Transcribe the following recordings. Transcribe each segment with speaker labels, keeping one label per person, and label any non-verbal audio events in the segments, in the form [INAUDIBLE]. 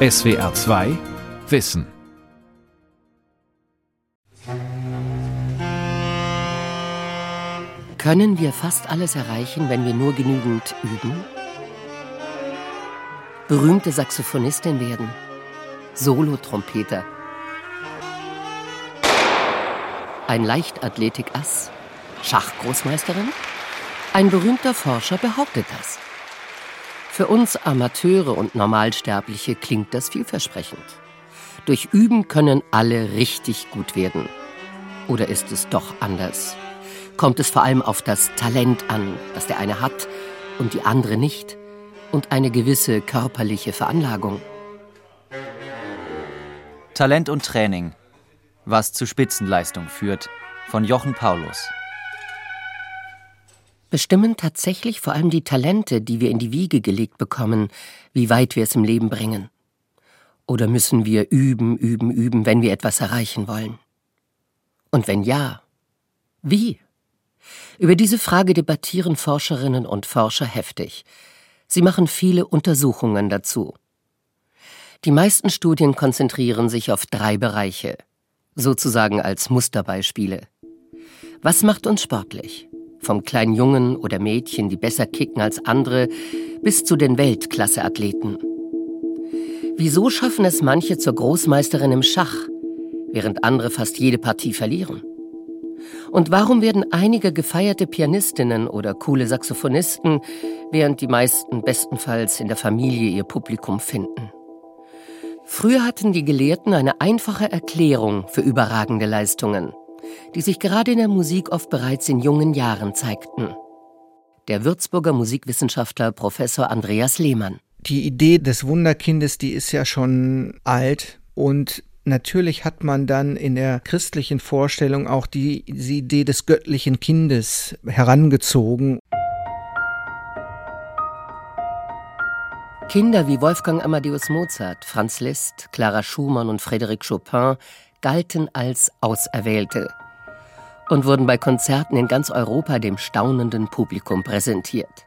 Speaker 1: SWR 2 Wissen.
Speaker 2: Können wir fast alles erreichen, wenn wir nur genügend üben? Berühmte Saxophonistin werden, Solotrompeter, ein Leichtathletik-Ass, Schachgroßmeisterin? Ein berühmter Forscher behauptet das. Für uns Amateure und Normalsterbliche klingt das vielversprechend. Durch Üben können alle richtig gut werden. Oder ist es doch anders? Kommt es vor allem auf das Talent an, das der eine hat und die andere nicht? Und eine gewisse körperliche Veranlagung?
Speaker 3: Talent und Training. Was zu Spitzenleistung führt. Von Jochen Paulus
Speaker 2: bestimmen tatsächlich vor allem die Talente, die wir in die Wiege gelegt bekommen, wie weit wir es im Leben bringen? Oder müssen wir üben, üben, üben, wenn wir etwas erreichen wollen? Und wenn ja, wie? Über diese Frage debattieren Forscherinnen und Forscher heftig. Sie machen viele Untersuchungen dazu. Die meisten Studien konzentrieren sich auf drei Bereiche, sozusagen als Musterbeispiele. Was macht uns sportlich? Vom kleinen Jungen oder Mädchen, die besser kicken als andere, bis zu den Weltklasseathleten. Wieso schaffen es manche zur Großmeisterin im Schach, während andere fast jede Partie verlieren? Und warum werden einige gefeierte Pianistinnen oder coole Saxophonisten, während die meisten bestenfalls in der Familie ihr Publikum finden? Früher hatten die Gelehrten eine einfache Erklärung für überragende Leistungen die sich gerade in der Musik oft bereits in jungen Jahren zeigten. Der Würzburger Musikwissenschaftler Professor Andreas Lehmann.
Speaker 4: Die Idee des Wunderkindes, die ist ja schon alt und Natürlich hat man dann in der christlichen Vorstellung auch die, die Idee des göttlichen Kindes herangezogen.
Speaker 2: Kinder wie Wolfgang Amadeus Mozart, Franz Liszt, Clara Schumann und Frédéric Chopin galten als Auserwählte und wurden bei Konzerten in ganz Europa dem staunenden Publikum präsentiert.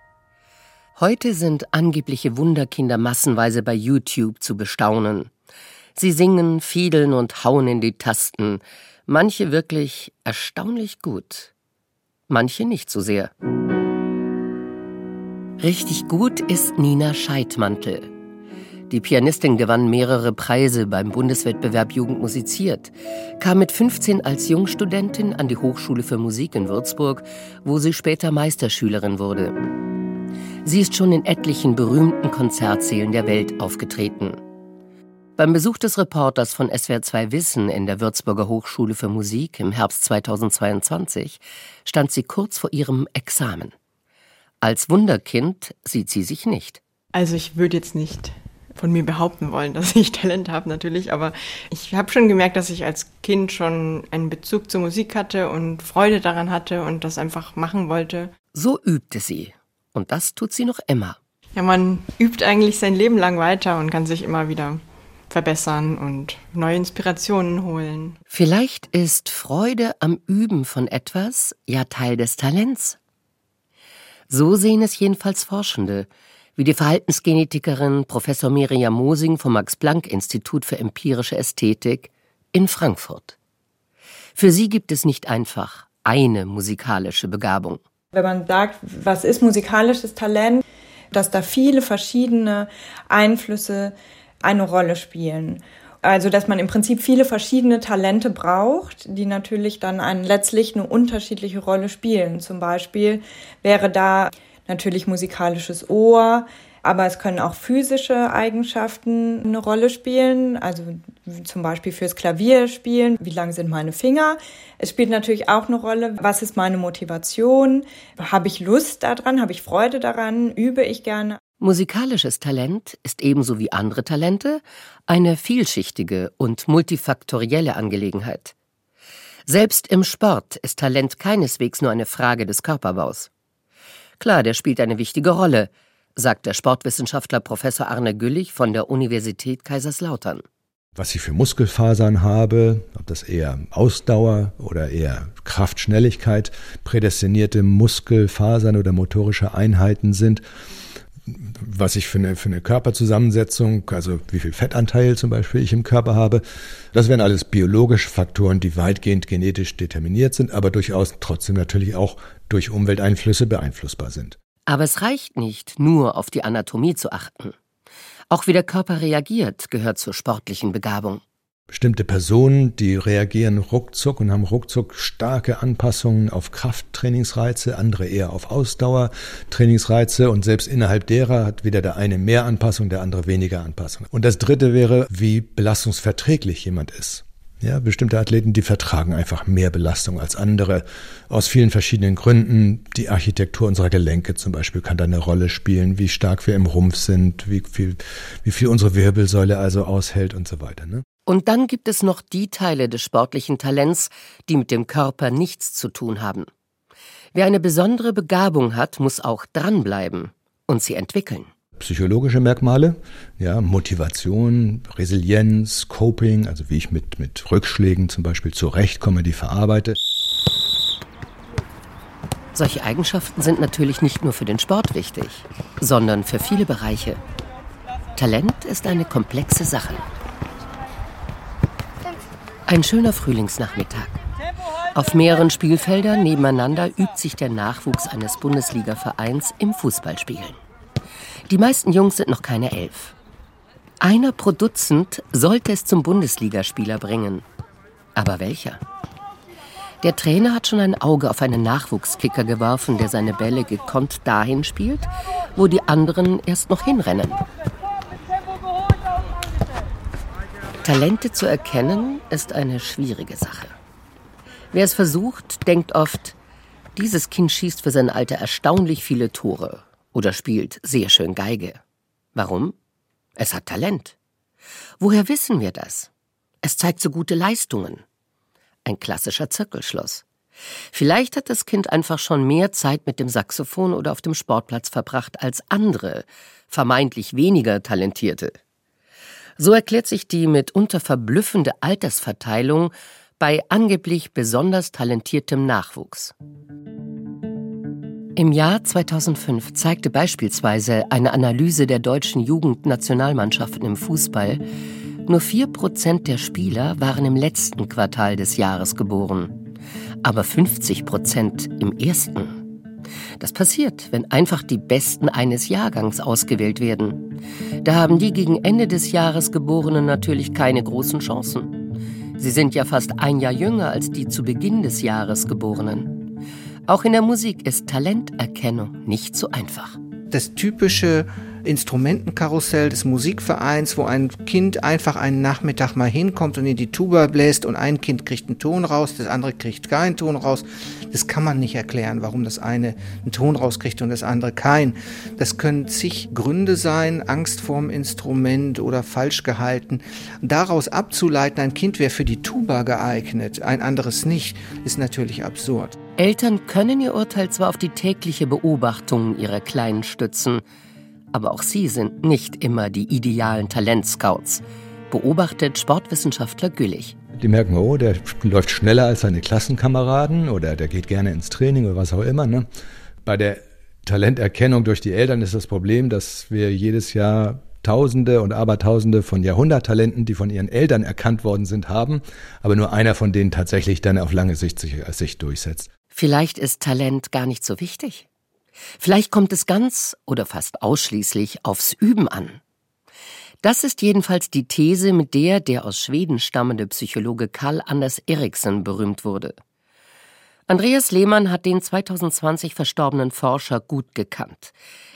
Speaker 2: Heute sind angebliche Wunderkinder massenweise bei YouTube zu bestaunen. Sie singen, fiedeln und hauen in die Tasten, manche wirklich erstaunlich gut, manche nicht so sehr. Richtig gut ist Nina Scheidmantel. Die Pianistin gewann mehrere Preise beim Bundeswettbewerb Jugend musiziert, kam mit 15 als Jungstudentin an die Hochschule für Musik in Würzburg, wo sie später Meisterschülerin wurde. Sie ist schon in etlichen berühmten Konzertsälen der Welt aufgetreten. Beim Besuch des Reporters von SWR2 Wissen in der Würzburger Hochschule für Musik im Herbst 2022 stand sie kurz vor ihrem Examen. Als Wunderkind sieht sie sich nicht.
Speaker 5: Also ich würde jetzt nicht von mir behaupten wollen, [LAUGHS] dass ich Talent habe natürlich, aber ich habe schon gemerkt, dass ich als Kind schon einen Bezug zur Musik hatte und Freude daran hatte und das einfach machen wollte.
Speaker 2: So übte sie. Und das tut sie noch immer.
Speaker 5: Ja, man übt eigentlich sein Leben lang weiter und kann sich immer wieder verbessern und neue Inspirationen holen.
Speaker 2: Vielleicht ist Freude am Üben von etwas ja Teil des Talents. So sehen es jedenfalls Forschende, wie die Verhaltensgenetikerin Professor Miriam Mosing vom Max-Planck-Institut für empirische Ästhetik in Frankfurt. Für sie gibt es nicht einfach eine musikalische Begabung.
Speaker 6: Wenn man sagt, was ist musikalisches Talent, dass da viele verschiedene Einflüsse eine Rolle spielen. Also, dass man im Prinzip viele verschiedene Talente braucht, die natürlich dann einen, letztlich eine unterschiedliche Rolle spielen. Zum Beispiel wäre da natürlich musikalisches Ohr, aber es können auch physische Eigenschaften eine Rolle spielen, also zum Beispiel fürs Klavier spielen, wie lang sind meine Finger. Es spielt natürlich auch eine Rolle, was ist meine Motivation, habe ich Lust daran, habe ich Freude daran, übe ich gerne.
Speaker 2: Musikalisches Talent ist ebenso wie andere Talente eine vielschichtige und multifaktorielle Angelegenheit. Selbst im Sport ist Talent keineswegs nur eine Frage des Körperbaus. Klar, der spielt eine wichtige Rolle, sagt der Sportwissenschaftler Professor Arne Güllich von der Universität Kaiserslautern.
Speaker 7: Was ich für Muskelfasern habe, ob das eher Ausdauer oder eher Kraftschnelligkeit, prädestinierte Muskelfasern oder motorische Einheiten sind, was ich für eine, für eine Körperzusammensetzung, also wie viel Fettanteil zum Beispiel ich im Körper habe. Das wären alles biologische Faktoren, die weitgehend genetisch determiniert sind, aber durchaus trotzdem natürlich auch durch Umwelteinflüsse beeinflussbar sind.
Speaker 2: Aber es reicht nicht, nur auf die Anatomie zu achten. Auch wie der Körper reagiert, gehört zur sportlichen Begabung
Speaker 7: bestimmte Personen, die reagieren ruckzuck und haben ruckzuck starke Anpassungen auf Krafttrainingsreize, andere eher auf Ausdauertrainingsreize und selbst innerhalb derer hat wieder der eine mehr Anpassung, der andere weniger Anpassung. Und das dritte wäre, wie belastungsverträglich jemand ist. Ja, bestimmte Athleten, die vertragen einfach mehr Belastung als andere. Aus vielen verschiedenen Gründen. Die Architektur unserer Gelenke zum Beispiel kann da eine Rolle spielen, wie stark wir im Rumpf sind, wie viel, wie viel unsere Wirbelsäule also aushält und so weiter. Ne?
Speaker 2: Und dann gibt es noch die Teile des sportlichen Talents, die mit dem Körper nichts zu tun haben. Wer eine besondere Begabung hat, muss auch dranbleiben und sie entwickeln.
Speaker 7: Psychologische Merkmale, ja, Motivation, Resilienz, Coping, also wie ich mit, mit Rückschlägen zum Beispiel zurechtkomme, die verarbeite.
Speaker 2: Solche Eigenschaften sind natürlich nicht nur für den Sport wichtig, sondern für viele Bereiche. Talent ist eine komplexe Sache. Ein schöner Frühlingsnachmittag. Auf mehreren Spielfeldern nebeneinander übt sich der Nachwuchs eines Bundesligavereins im Fußballspielen. Die meisten Jungs sind noch keine elf. Einer pro Dutzend sollte es zum Bundesligaspieler bringen. Aber welcher? Der Trainer hat schon ein Auge auf einen Nachwuchskicker geworfen, der seine Bälle gekonnt dahin spielt, wo die anderen erst noch hinrennen. Talente zu erkennen, ist eine schwierige Sache. Wer es versucht, denkt oft, dieses Kind schießt für sein Alter erstaunlich viele Tore oder spielt sehr schön Geige. Warum? Es hat Talent. Woher wissen wir das? Es zeigt so gute Leistungen. Ein klassischer Zirkelschluss. Vielleicht hat das Kind einfach schon mehr Zeit mit dem Saxophon oder auf dem Sportplatz verbracht als andere, vermeintlich weniger talentierte. So erklärt sich die mitunter verblüffende Altersverteilung bei angeblich besonders talentiertem Nachwuchs. Im Jahr 2005 zeigte beispielsweise eine Analyse der deutschen Jugendnationalmannschaften im Fußball, nur 4% der Spieler waren im letzten Quartal des Jahres geboren, aber 50% im ersten. Das passiert, wenn einfach die Besten eines Jahrgangs ausgewählt werden. Da haben die gegen Ende des Jahres Geborenen natürlich keine großen Chancen. Sie sind ja fast ein Jahr jünger als die zu Beginn des Jahres Geborenen. Auch in der Musik ist Talenterkennung nicht so einfach.
Speaker 4: Das typische Instrumentenkarussell des Musikvereins, wo ein Kind einfach einen Nachmittag mal hinkommt und in die Tuba bläst und ein Kind kriegt einen Ton raus, das andere kriegt keinen Ton raus. Das kann man nicht erklären, warum das eine einen Ton rauskriegt und das andere keinen. Das können zig Gründe sein, Angst vorm Instrument oder falsch gehalten. Daraus abzuleiten, ein Kind wäre für die Tuba geeignet, ein anderes nicht, ist natürlich absurd.
Speaker 2: Eltern können ihr Urteil zwar auf die tägliche Beobachtung ihrer Kleinen stützen, aber auch sie sind nicht immer die idealen Talentscouts, beobachtet Sportwissenschaftler Güllich.
Speaker 7: Die merken, oh, der läuft schneller als seine Klassenkameraden oder der geht gerne ins Training oder was auch immer. Ne? Bei der Talenterkennung durch die Eltern ist das Problem, dass wir jedes Jahr Tausende und Abertausende von Jahrhunderttalenten, die von ihren Eltern erkannt worden sind, haben, aber nur einer von denen tatsächlich dann auf lange Sicht sich, sich durchsetzt.
Speaker 2: Vielleicht ist Talent gar nicht so wichtig. Vielleicht kommt es ganz oder fast ausschließlich aufs Üben an. Das ist jedenfalls die These, mit der der aus Schweden stammende Psychologe Karl Anders Eriksen berühmt wurde. Andreas Lehmann hat den 2020 verstorbenen Forscher gut gekannt.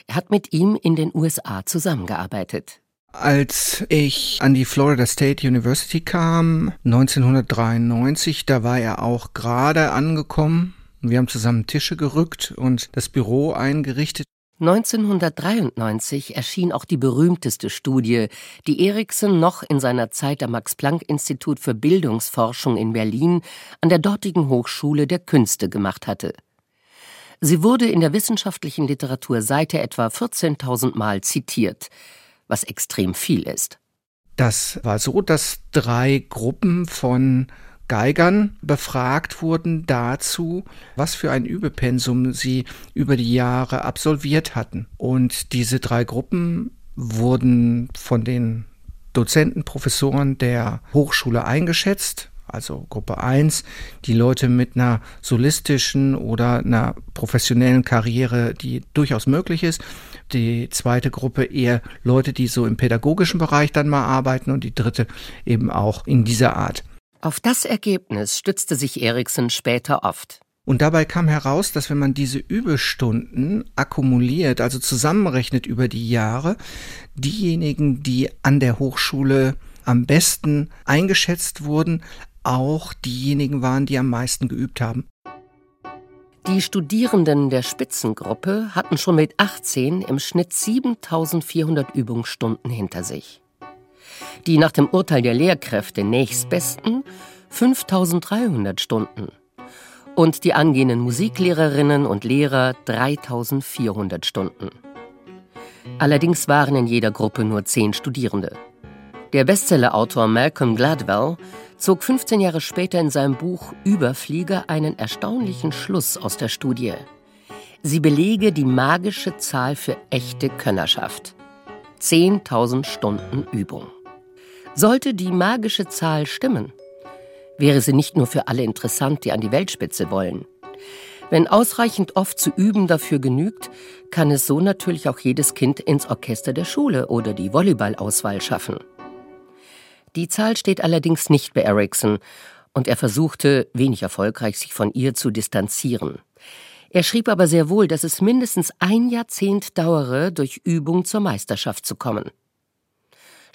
Speaker 2: Er hat mit ihm in den USA zusammengearbeitet.
Speaker 4: Als ich an die Florida State University kam, 1993, da war er auch gerade angekommen wir haben zusammen Tische gerückt und das Büro eingerichtet.
Speaker 2: 1993 erschien auch die berühmteste Studie, die Eriksen noch in seiner Zeit am Max-Planck-Institut für Bildungsforschung in Berlin an der dortigen Hochschule der Künste gemacht hatte. Sie wurde in der wissenschaftlichen Literatur seither etwa 14.000 Mal zitiert, was extrem viel ist.
Speaker 4: Das war so, dass drei Gruppen von Geigern befragt wurden dazu, was für ein Übepensum sie über die Jahre absolviert hatten. Und diese drei Gruppen wurden von den Dozenten, Professoren der Hochschule eingeschätzt. Also Gruppe 1, die Leute mit einer solistischen oder einer professionellen Karriere, die durchaus möglich ist. Die zweite Gruppe eher Leute, die so im pädagogischen Bereich dann mal arbeiten und die dritte eben auch in dieser Art.
Speaker 2: Auf das Ergebnis stützte sich Eriksen später oft.
Speaker 4: Und dabei kam heraus, dass wenn man diese Übestunden akkumuliert, also zusammenrechnet über die Jahre, diejenigen, die an der Hochschule am besten eingeschätzt wurden, auch diejenigen waren, die am meisten geübt haben.
Speaker 2: Die Studierenden der Spitzengruppe hatten schon mit 18 im Schnitt 7400 Übungsstunden hinter sich. Die nach dem Urteil der Lehrkräfte nächstbesten 5300 Stunden und die angehenden Musiklehrerinnen und Lehrer 3400 Stunden. Allerdings waren in jeder Gruppe nur zehn Studierende. Der Bestsellerautor Malcolm Gladwell zog 15 Jahre später in seinem Buch Überflieger einen erstaunlichen Schluss aus der Studie. Sie belege die magische Zahl für echte Könnerschaft. 10.000 Stunden Übung. Sollte die magische Zahl stimmen, wäre sie nicht nur für alle interessant, die an die Weltspitze wollen. Wenn ausreichend oft zu üben dafür genügt, kann es so natürlich auch jedes Kind ins Orchester der Schule oder die Volleyballauswahl schaffen. Die Zahl steht allerdings nicht bei Ericsson und er versuchte, wenig erfolgreich, sich von ihr zu distanzieren. Er schrieb aber sehr wohl, dass es mindestens ein Jahrzehnt dauere, durch Übung zur Meisterschaft zu kommen.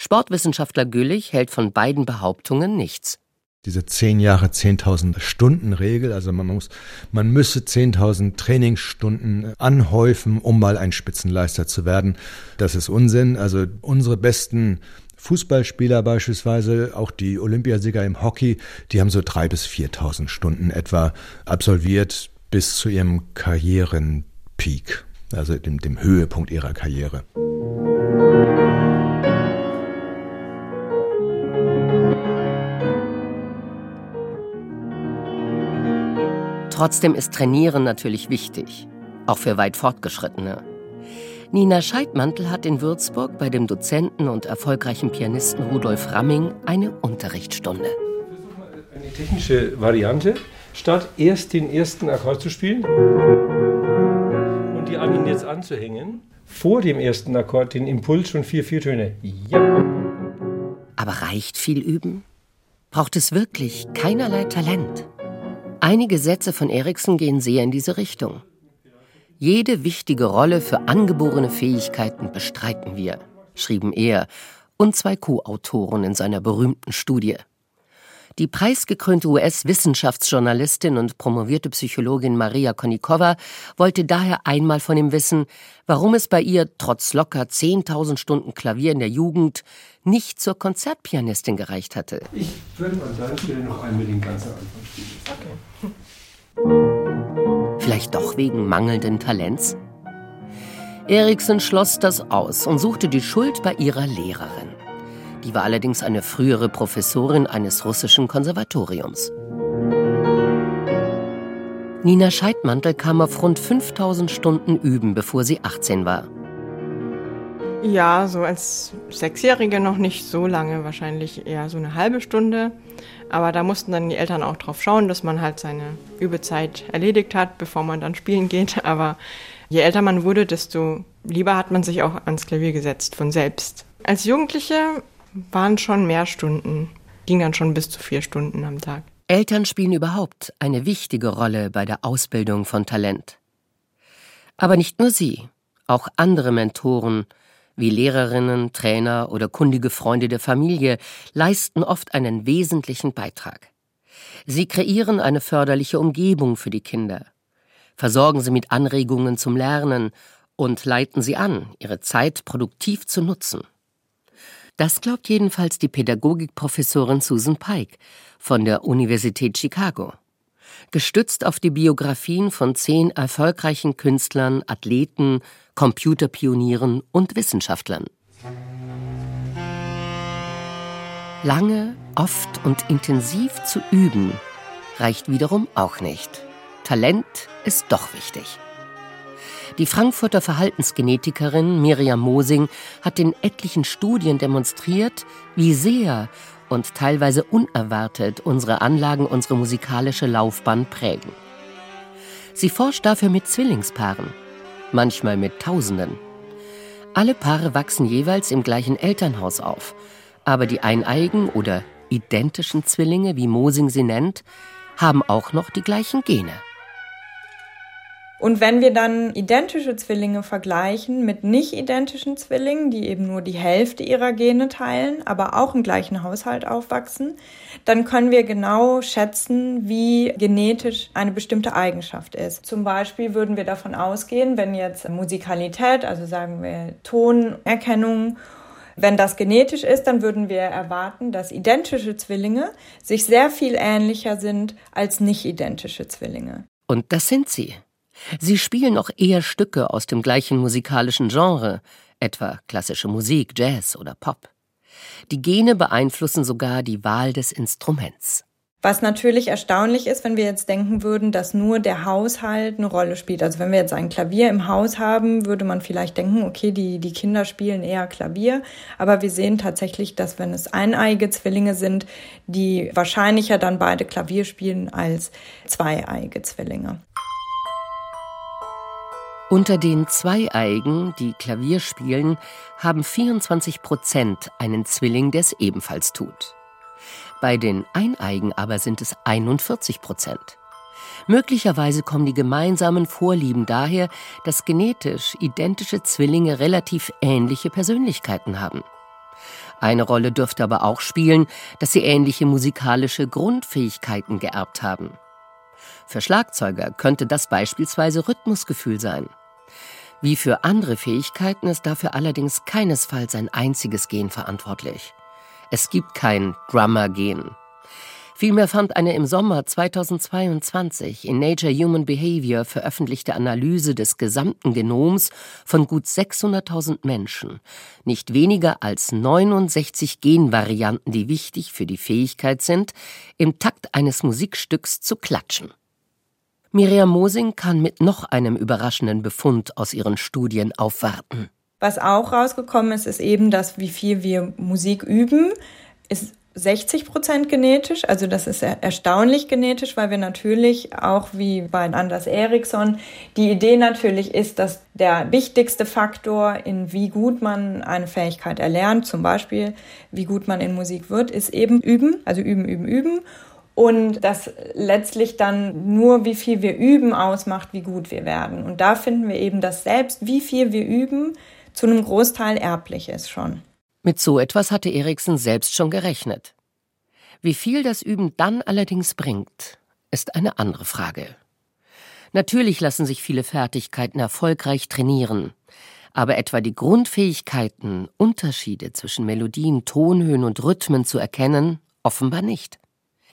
Speaker 2: Sportwissenschaftler Güllich hält von beiden Behauptungen nichts.
Speaker 7: Diese zehn Jahre 10.000 Stunden Regel, also man muss, man müsse 10.000 Trainingsstunden anhäufen, um mal ein Spitzenleister zu werden. Das ist Unsinn. Also unsere besten Fußballspieler beispielsweise, auch die Olympiasieger im Hockey, die haben so drei bis 4.000 Stunden etwa absolviert bis zu ihrem Karrierenpeak, also dem, dem Höhepunkt ihrer Karriere.
Speaker 2: Trotzdem ist Trainieren natürlich wichtig, auch für weit Fortgeschrittene. Nina Scheidmantel hat in Würzburg bei dem Dozenten und erfolgreichen Pianisten Rudolf Ramming eine Unterrichtsstunde.
Speaker 8: Eine technische Variante, statt erst den ersten Akkord zu spielen und die an ihn jetzt anzuhängen, vor dem ersten Akkord den Impuls schon vier Viertöne. Ja.
Speaker 2: Aber reicht viel Üben? Braucht es wirklich keinerlei Talent? Einige Sätze von Eriksen gehen sehr in diese Richtung. Jede wichtige Rolle für angeborene Fähigkeiten bestreiten wir, schrieben er und zwei Co-Autoren in seiner berühmten Studie. Die preisgekrönte US-Wissenschaftsjournalistin und promovierte Psychologin Maria Konnikova wollte daher einmal von ihm wissen, warum es bei ihr trotz locker 10.000 Stunden Klavier in der Jugend nicht zur Konzertpianistin gereicht hatte.
Speaker 8: Ich würde an deiner Stelle noch einmal den ganzen Anfang spielen.
Speaker 2: Okay. Vielleicht doch wegen mangelnden Talents? Eriksen schloss das aus und suchte die Schuld bei ihrer Lehrerin. Die war allerdings eine frühere Professorin eines russischen Konservatoriums. Nina Scheidmantel kam auf rund 5000 Stunden Üben, bevor sie 18 war.
Speaker 5: Ja, so als Sechsjährige noch nicht so lange, wahrscheinlich eher so eine halbe Stunde. Aber da mussten dann die Eltern auch drauf schauen, dass man halt seine Übezeit erledigt hat, bevor man dann spielen geht. [LAUGHS] Aber je älter man wurde, desto lieber hat man sich auch ans Klavier gesetzt, von selbst. Als Jugendliche waren schon mehr Stunden, ging dann schon bis zu vier Stunden am Tag.
Speaker 2: Eltern spielen überhaupt eine wichtige Rolle bei der Ausbildung von Talent. Aber nicht nur sie, auch andere Mentoren, wie Lehrerinnen, Trainer oder kundige Freunde der Familie leisten oft einen wesentlichen Beitrag. Sie kreieren eine förderliche Umgebung für die Kinder, versorgen sie mit Anregungen zum Lernen und leiten sie an, ihre Zeit produktiv zu nutzen. Das glaubt jedenfalls die Pädagogikprofessorin Susan Pike von der Universität Chicago. Gestützt auf die Biografien von zehn erfolgreichen Künstlern, Athleten, Computerpionieren und Wissenschaftlern. Lange, oft und intensiv zu üben, reicht wiederum auch nicht. Talent ist doch wichtig. Die Frankfurter Verhaltensgenetikerin Miriam Mosing hat in etlichen Studien demonstriert, wie sehr und teilweise unerwartet unsere Anlagen unsere musikalische Laufbahn prägen. Sie forscht dafür mit Zwillingspaaren, manchmal mit Tausenden. Alle Paare wachsen jeweils im gleichen Elternhaus auf, aber die eineigen oder identischen Zwillinge, wie Mosing sie nennt, haben auch noch die gleichen Gene.
Speaker 6: Und wenn wir dann identische Zwillinge vergleichen mit nicht identischen Zwillingen, die eben nur die Hälfte ihrer Gene teilen, aber auch im gleichen Haushalt aufwachsen, dann können wir genau schätzen, wie genetisch eine bestimmte Eigenschaft ist. Zum Beispiel würden wir davon ausgehen, wenn jetzt Musikalität, also sagen wir Tonerkennung, wenn das genetisch ist, dann würden wir erwarten, dass identische Zwillinge sich sehr viel ähnlicher sind als nicht identische Zwillinge.
Speaker 2: Und das sind sie. Sie spielen auch eher Stücke aus dem gleichen musikalischen Genre, etwa klassische Musik, Jazz oder Pop. Die Gene beeinflussen sogar die Wahl des Instruments.
Speaker 6: Was natürlich erstaunlich ist, wenn wir jetzt denken würden, dass nur der Haushalt eine Rolle spielt. Also wenn wir jetzt ein Klavier im Haus haben, würde man vielleicht denken, okay, die, die Kinder spielen eher Klavier. Aber wir sehen tatsächlich, dass wenn es eineige Zwillinge sind, die wahrscheinlicher dann beide Klavier spielen als zweieige Zwillinge.
Speaker 2: Unter den Zweieigen, die Klavier spielen, haben 24 Prozent einen Zwilling, der es ebenfalls tut. Bei den Eineigen aber sind es 41 Prozent. Möglicherweise kommen die gemeinsamen Vorlieben daher, dass genetisch identische Zwillinge relativ ähnliche Persönlichkeiten haben. Eine Rolle dürfte aber auch spielen, dass sie ähnliche musikalische Grundfähigkeiten geerbt haben. Für Schlagzeuger könnte das beispielsweise Rhythmusgefühl sein. Wie für andere Fähigkeiten ist dafür allerdings keinesfalls ein einziges Gen verantwortlich. Es gibt kein Drummer-Gen. Vielmehr fand eine im Sommer 2022 in Nature Human Behavior veröffentlichte Analyse des gesamten Genoms von gut 600.000 Menschen nicht weniger als 69 Genvarianten, die wichtig für die Fähigkeit sind, im Takt eines Musikstücks zu klatschen. Miriam Mosing kann mit noch einem überraschenden Befund aus ihren Studien aufwarten.
Speaker 6: Was auch rausgekommen ist, ist eben, dass wie viel wir Musik üben, ist 60 Prozent genetisch. Also das ist erstaunlich genetisch, weil wir natürlich auch wie bei Anders Eriksson die Idee natürlich ist, dass der wichtigste Faktor in wie gut man eine Fähigkeit erlernt, zum Beispiel wie gut man in Musik wird, ist eben üben, also üben, üben, üben und das letztlich dann nur, wie viel wir üben, ausmacht, wie gut wir werden. Und da finden wir eben, dass selbst wie viel wir üben, zu einem Großteil erblich ist schon.
Speaker 2: Mit so etwas hatte Eriksen selbst schon gerechnet. Wie viel das Üben dann allerdings bringt, ist eine andere Frage. Natürlich lassen sich viele Fertigkeiten erfolgreich trainieren, aber etwa die Grundfähigkeiten, Unterschiede zwischen Melodien, Tonhöhen und Rhythmen zu erkennen, offenbar nicht.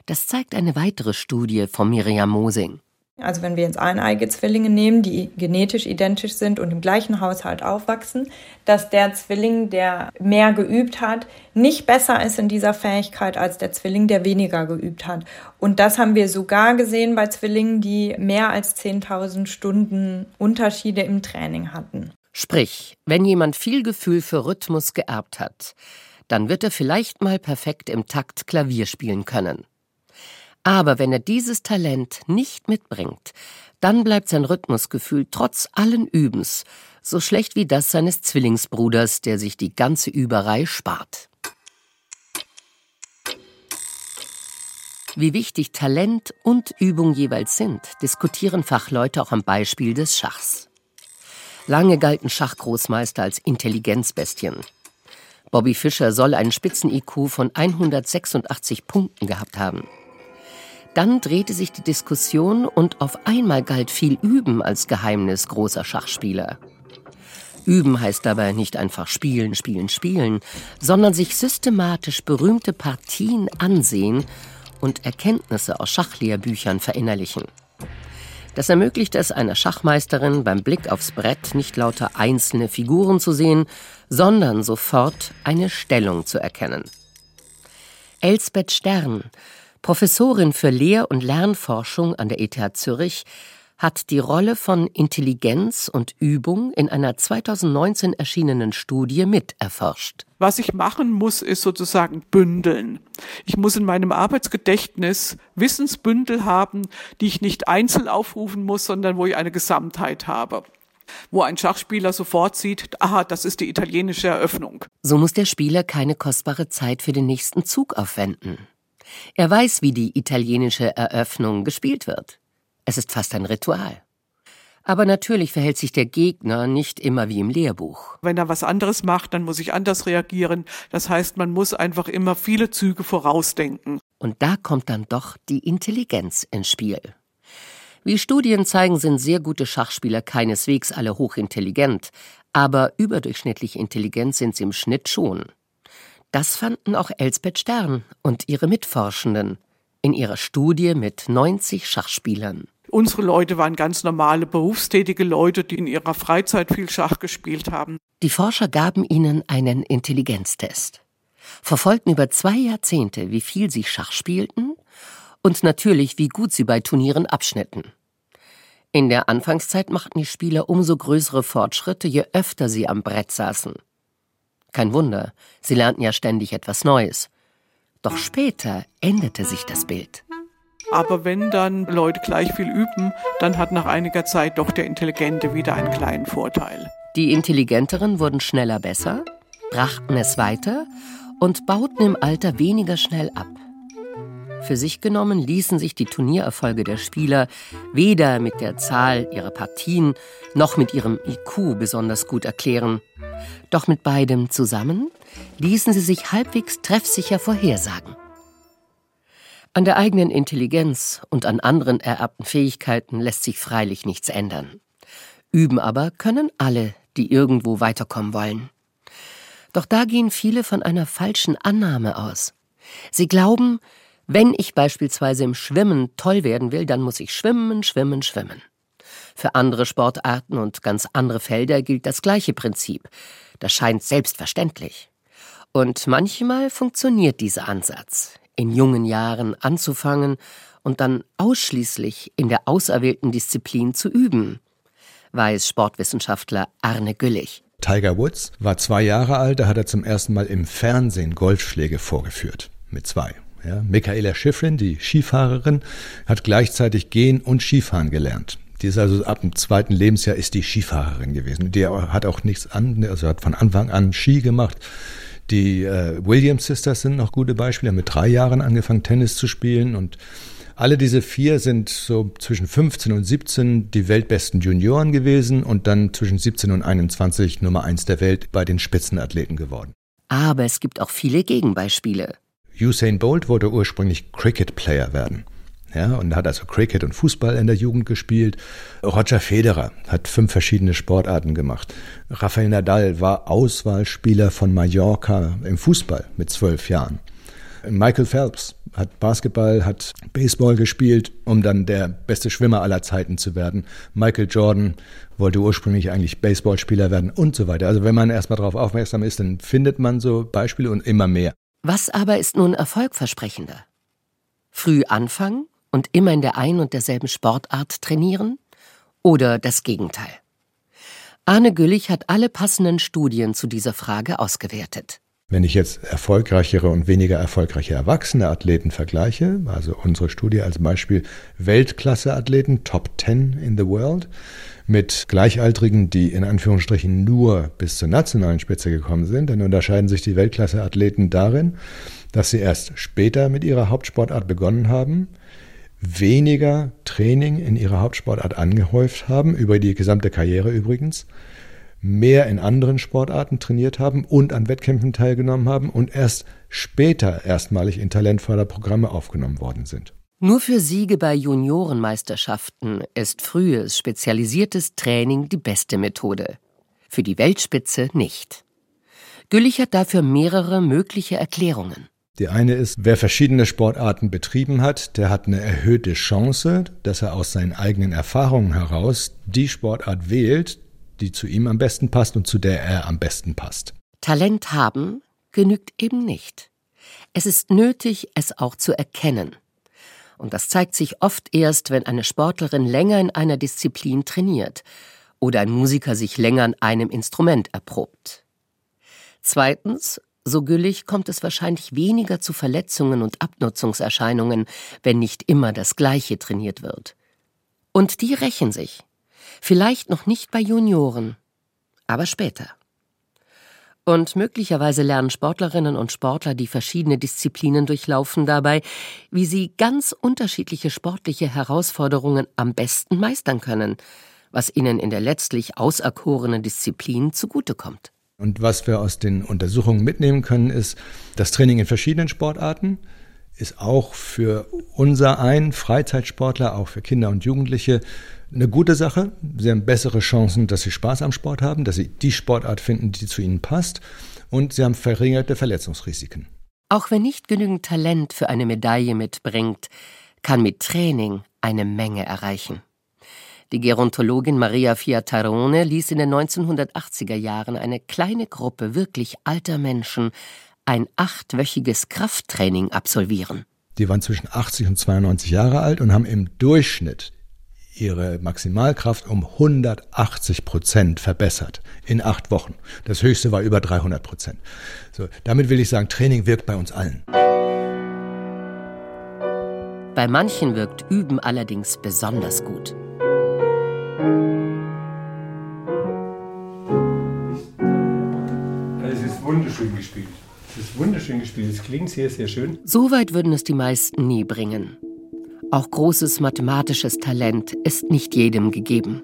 Speaker 2: Das zeigt eine weitere Studie von Miriam Mosing.
Speaker 6: Also wenn wir jetzt eineige Zwillinge nehmen, die genetisch identisch sind und im gleichen Haushalt aufwachsen, dass der Zwilling, der mehr geübt hat, nicht besser ist in dieser Fähigkeit als der Zwilling, der weniger geübt hat. Und das haben wir sogar gesehen bei Zwillingen, die mehr als 10.000 Stunden Unterschiede im Training hatten.
Speaker 2: Sprich, wenn jemand viel Gefühl für Rhythmus geerbt hat, dann wird er vielleicht mal perfekt im Takt Klavier spielen können. Aber wenn er dieses Talent nicht mitbringt, dann bleibt sein Rhythmusgefühl trotz allen Übens so schlecht wie das seines Zwillingsbruders, der sich die ganze Überei spart. Wie wichtig Talent und Übung jeweils sind, diskutieren Fachleute auch am Beispiel des Schachs. Lange galten Schachgroßmeister als Intelligenzbestien. Bobby Fischer soll einen Spitzen-IQ von 186 Punkten gehabt haben. Dann drehte sich die Diskussion und auf einmal galt viel Üben als Geheimnis großer Schachspieler. Üben heißt dabei nicht einfach spielen, spielen, spielen, sondern sich systematisch berühmte Partien ansehen und Erkenntnisse aus Schachlehrbüchern verinnerlichen. Das ermöglicht es einer Schachmeisterin beim Blick aufs Brett nicht lauter einzelne Figuren zu sehen, sondern sofort eine Stellung zu erkennen. Elsbeth Stern, Professorin für Lehr- und Lernforschung an der ETH Zürich, hat die Rolle von Intelligenz und Übung in einer 2019 erschienenen Studie miterforscht.
Speaker 9: Was ich machen muss, ist sozusagen bündeln. Ich muss in meinem Arbeitsgedächtnis Wissensbündel haben, die ich nicht einzeln aufrufen muss, sondern wo ich eine Gesamtheit habe wo ein Schachspieler sofort sieht, aha, das ist die italienische Eröffnung.
Speaker 2: So muss der Spieler keine kostbare Zeit für den nächsten Zug aufwenden. Er weiß, wie die italienische Eröffnung gespielt wird. Es ist fast ein Ritual. Aber natürlich verhält sich der Gegner nicht immer wie im Lehrbuch.
Speaker 9: Wenn er was anderes macht, dann muss ich anders reagieren. Das heißt, man muss einfach immer viele Züge vorausdenken.
Speaker 2: Und da kommt dann doch die Intelligenz ins Spiel. Wie Studien zeigen, sind sehr gute Schachspieler keineswegs alle hochintelligent, aber überdurchschnittlich intelligent sind sie im Schnitt schon. Das fanden auch Elsbeth Stern und ihre Mitforschenden in ihrer Studie mit 90 Schachspielern.
Speaker 9: Unsere Leute waren ganz normale berufstätige Leute, die in ihrer Freizeit viel Schach gespielt haben.
Speaker 2: Die Forscher gaben ihnen einen Intelligenztest, verfolgten über zwei Jahrzehnte, wie viel sie Schach spielten und natürlich, wie gut sie bei Turnieren abschnitten. In der Anfangszeit machten die Spieler umso größere Fortschritte, je öfter sie am Brett saßen. Kein Wunder, sie lernten ja ständig etwas Neues. Doch später änderte sich das Bild.
Speaker 9: Aber wenn dann Leute gleich viel üben, dann hat nach einiger Zeit doch der Intelligente wieder einen kleinen Vorteil.
Speaker 2: Die Intelligenteren wurden schneller besser, brachten es weiter und bauten im Alter weniger schnell ab. Für sich genommen ließen sich die Turniererfolge der Spieler weder mit der Zahl ihrer Partien noch mit ihrem IQ besonders gut erklären. Doch mit beidem zusammen ließen sie sich halbwegs treffsicher vorhersagen. An der eigenen Intelligenz und an anderen ererbten Fähigkeiten lässt sich freilich nichts ändern. Üben aber können alle, die irgendwo weiterkommen wollen. Doch da gehen viele von einer falschen Annahme aus. Sie glauben, wenn ich beispielsweise im Schwimmen toll werden will, dann muss ich schwimmen, schwimmen, schwimmen. Für andere Sportarten und ganz andere Felder gilt das gleiche Prinzip. Das scheint selbstverständlich. Und manchmal funktioniert dieser Ansatz in jungen Jahren anzufangen und dann ausschließlich in der auserwählten Disziplin zu üben, weiß Sportwissenschaftler Arne Güllich.
Speaker 7: Tiger Woods war zwei Jahre alt, da hat er zum ersten Mal im Fernsehen Golfschläge vorgeführt. Mit zwei. Ja, Michaela Schifrin, die Skifahrerin, hat gleichzeitig Gehen und Skifahren gelernt. Die ist also ab dem zweiten Lebensjahr ist die Skifahrerin gewesen. Die hat auch nichts an, also hat von Anfang an Ski gemacht. Die äh, Williams Sisters sind noch gute Beispiele, haben mit drei Jahren angefangen, Tennis zu spielen und alle diese vier sind so zwischen 15 und 17 die weltbesten Junioren gewesen und dann zwischen 17 und 21 Nummer eins der Welt bei den Spitzenathleten geworden.
Speaker 2: Aber es gibt auch viele Gegenbeispiele.
Speaker 7: Usain Bolt wollte ursprünglich Cricket-Player werden. Ja, und hat also Cricket und Fußball in der Jugend gespielt. Roger Federer hat fünf verschiedene Sportarten gemacht. Rafael Nadal war Auswahlspieler von Mallorca im Fußball mit zwölf Jahren. Michael Phelps hat Basketball, hat Baseball gespielt, um dann der beste Schwimmer aller Zeiten zu werden. Michael Jordan wollte ursprünglich eigentlich Baseballspieler werden und so weiter. Also wenn man erstmal darauf aufmerksam ist, dann findet man so Beispiele und immer mehr.
Speaker 2: Was aber ist nun erfolgversprechender? Früh anfangen und immer in der ein und derselben Sportart trainieren? Oder das Gegenteil? Arne Güllich hat alle passenden Studien zu dieser Frage ausgewertet.
Speaker 7: Wenn ich jetzt erfolgreichere und weniger erfolgreiche erwachsene Athleten vergleiche, also unsere Studie als Beispiel Weltklasse-Athleten, Top 10 in the World, mit Gleichaltrigen, die in Anführungsstrichen nur bis zur nationalen Spitze gekommen sind, dann unterscheiden sich die Weltklasse-Athleten darin, dass sie erst später mit ihrer Hauptsportart begonnen haben, weniger Training in ihrer Hauptsportart angehäuft haben, über die gesamte Karriere übrigens, mehr in anderen Sportarten trainiert haben und an Wettkämpfen teilgenommen haben und erst später erstmalig in Talentförderprogramme aufgenommen worden sind.
Speaker 2: Nur für Siege bei Juniorenmeisterschaften ist frühes, spezialisiertes Training die beste Methode. Für die Weltspitze nicht. Güllich hat dafür mehrere mögliche Erklärungen.
Speaker 7: Die eine ist, wer verschiedene Sportarten betrieben hat, der hat eine erhöhte Chance, dass er aus seinen eigenen Erfahrungen heraus die Sportart wählt, die zu ihm am besten passt und zu der er am besten passt.
Speaker 2: Talent haben genügt eben nicht. Es ist nötig, es auch zu erkennen. Und das zeigt sich oft erst, wenn eine Sportlerin länger in einer Disziplin trainiert oder ein Musiker sich länger an einem Instrument erprobt. Zweitens, so güllig kommt es wahrscheinlich weniger zu Verletzungen und Abnutzungserscheinungen, wenn nicht immer das Gleiche trainiert wird. Und die rächen sich. Vielleicht noch nicht bei Junioren, aber später. Und möglicherweise lernen Sportlerinnen und Sportler, die verschiedene Disziplinen durchlaufen, dabei, wie sie ganz unterschiedliche sportliche Herausforderungen am besten meistern können, was ihnen in der letztlich auserkorenen Disziplin zugutekommt.
Speaker 7: Und was wir aus den Untersuchungen mitnehmen können, ist, das Training in verschiedenen Sportarten ist auch für unser ein Freizeitsportler, auch für Kinder und Jugendliche eine gute Sache. Sie haben bessere Chancen, dass sie Spaß am Sport haben, dass sie die Sportart finden, die zu ihnen passt und sie haben verringerte Verletzungsrisiken.
Speaker 2: Auch wer nicht genügend Talent für eine Medaille mitbringt, kann mit Training eine Menge erreichen. Die Gerontologin Maria Fiatarone ließ in den 1980er Jahren eine kleine Gruppe wirklich alter Menschen ein achtwöchiges Krafttraining absolvieren.
Speaker 7: Die waren zwischen 80 und 92 Jahre alt und haben im Durchschnitt ihre Maximalkraft um 180 Prozent verbessert in acht Wochen. Das höchste war über 300 Prozent. So, damit will ich sagen, Training wirkt bei uns allen.
Speaker 2: Bei manchen wirkt Üben allerdings besonders gut.
Speaker 8: Es ist wunderschön gespielt. Es klingt sehr, sehr schön.
Speaker 2: So weit würden es die meisten nie bringen. Auch großes mathematisches Talent ist nicht jedem gegeben.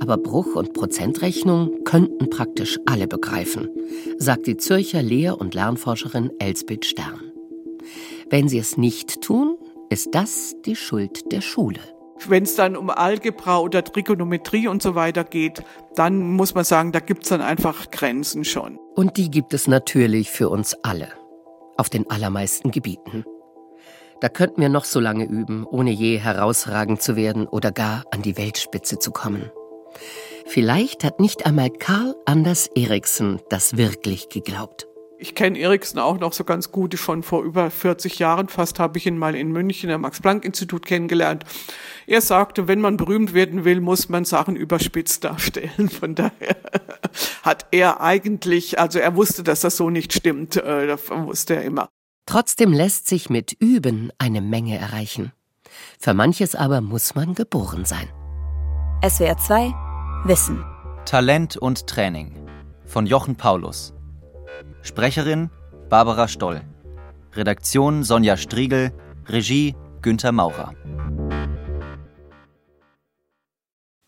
Speaker 2: Aber Bruch- und Prozentrechnung könnten praktisch alle begreifen, sagt die Zürcher Lehr- und Lernforscherin Elsbeth Stern. Wenn sie es nicht tun, ist das die Schuld der Schule.
Speaker 9: Wenn es dann um Algebra oder Trigonometrie und so weiter geht, dann muss man sagen, da gibt es dann einfach Grenzen schon.
Speaker 2: Und die gibt es natürlich für uns alle. Auf den allermeisten Gebieten. Da könnten wir noch so lange üben, ohne je herausragend zu werden oder gar an die Weltspitze zu kommen. Vielleicht hat nicht einmal Karl Anders Eriksen das wirklich geglaubt.
Speaker 9: Ich kenne Eriksen auch noch so ganz gut, schon vor über 40 Jahren fast habe ich ihn mal in München am Max-Planck-Institut kennengelernt. Er sagte, wenn man berühmt werden will, muss man Sachen überspitzt darstellen. Von daher [LAUGHS] hat er eigentlich, also er wusste, dass das so nicht stimmt, äh, das wusste er immer.
Speaker 2: Trotzdem lässt sich mit Üben eine Menge erreichen. Für manches aber muss man geboren sein.
Speaker 10: SWR 2 Wissen.
Speaker 3: Talent und Training von Jochen Paulus. Sprecherin Barbara Stoll. Redaktion Sonja Striegel. Regie Günther Maurer.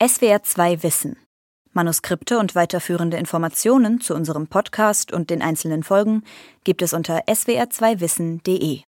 Speaker 10: SWR 2 Wissen. Manuskripte und weiterführende Informationen zu unserem Podcast und den einzelnen Folgen gibt es unter swr2wissen.de.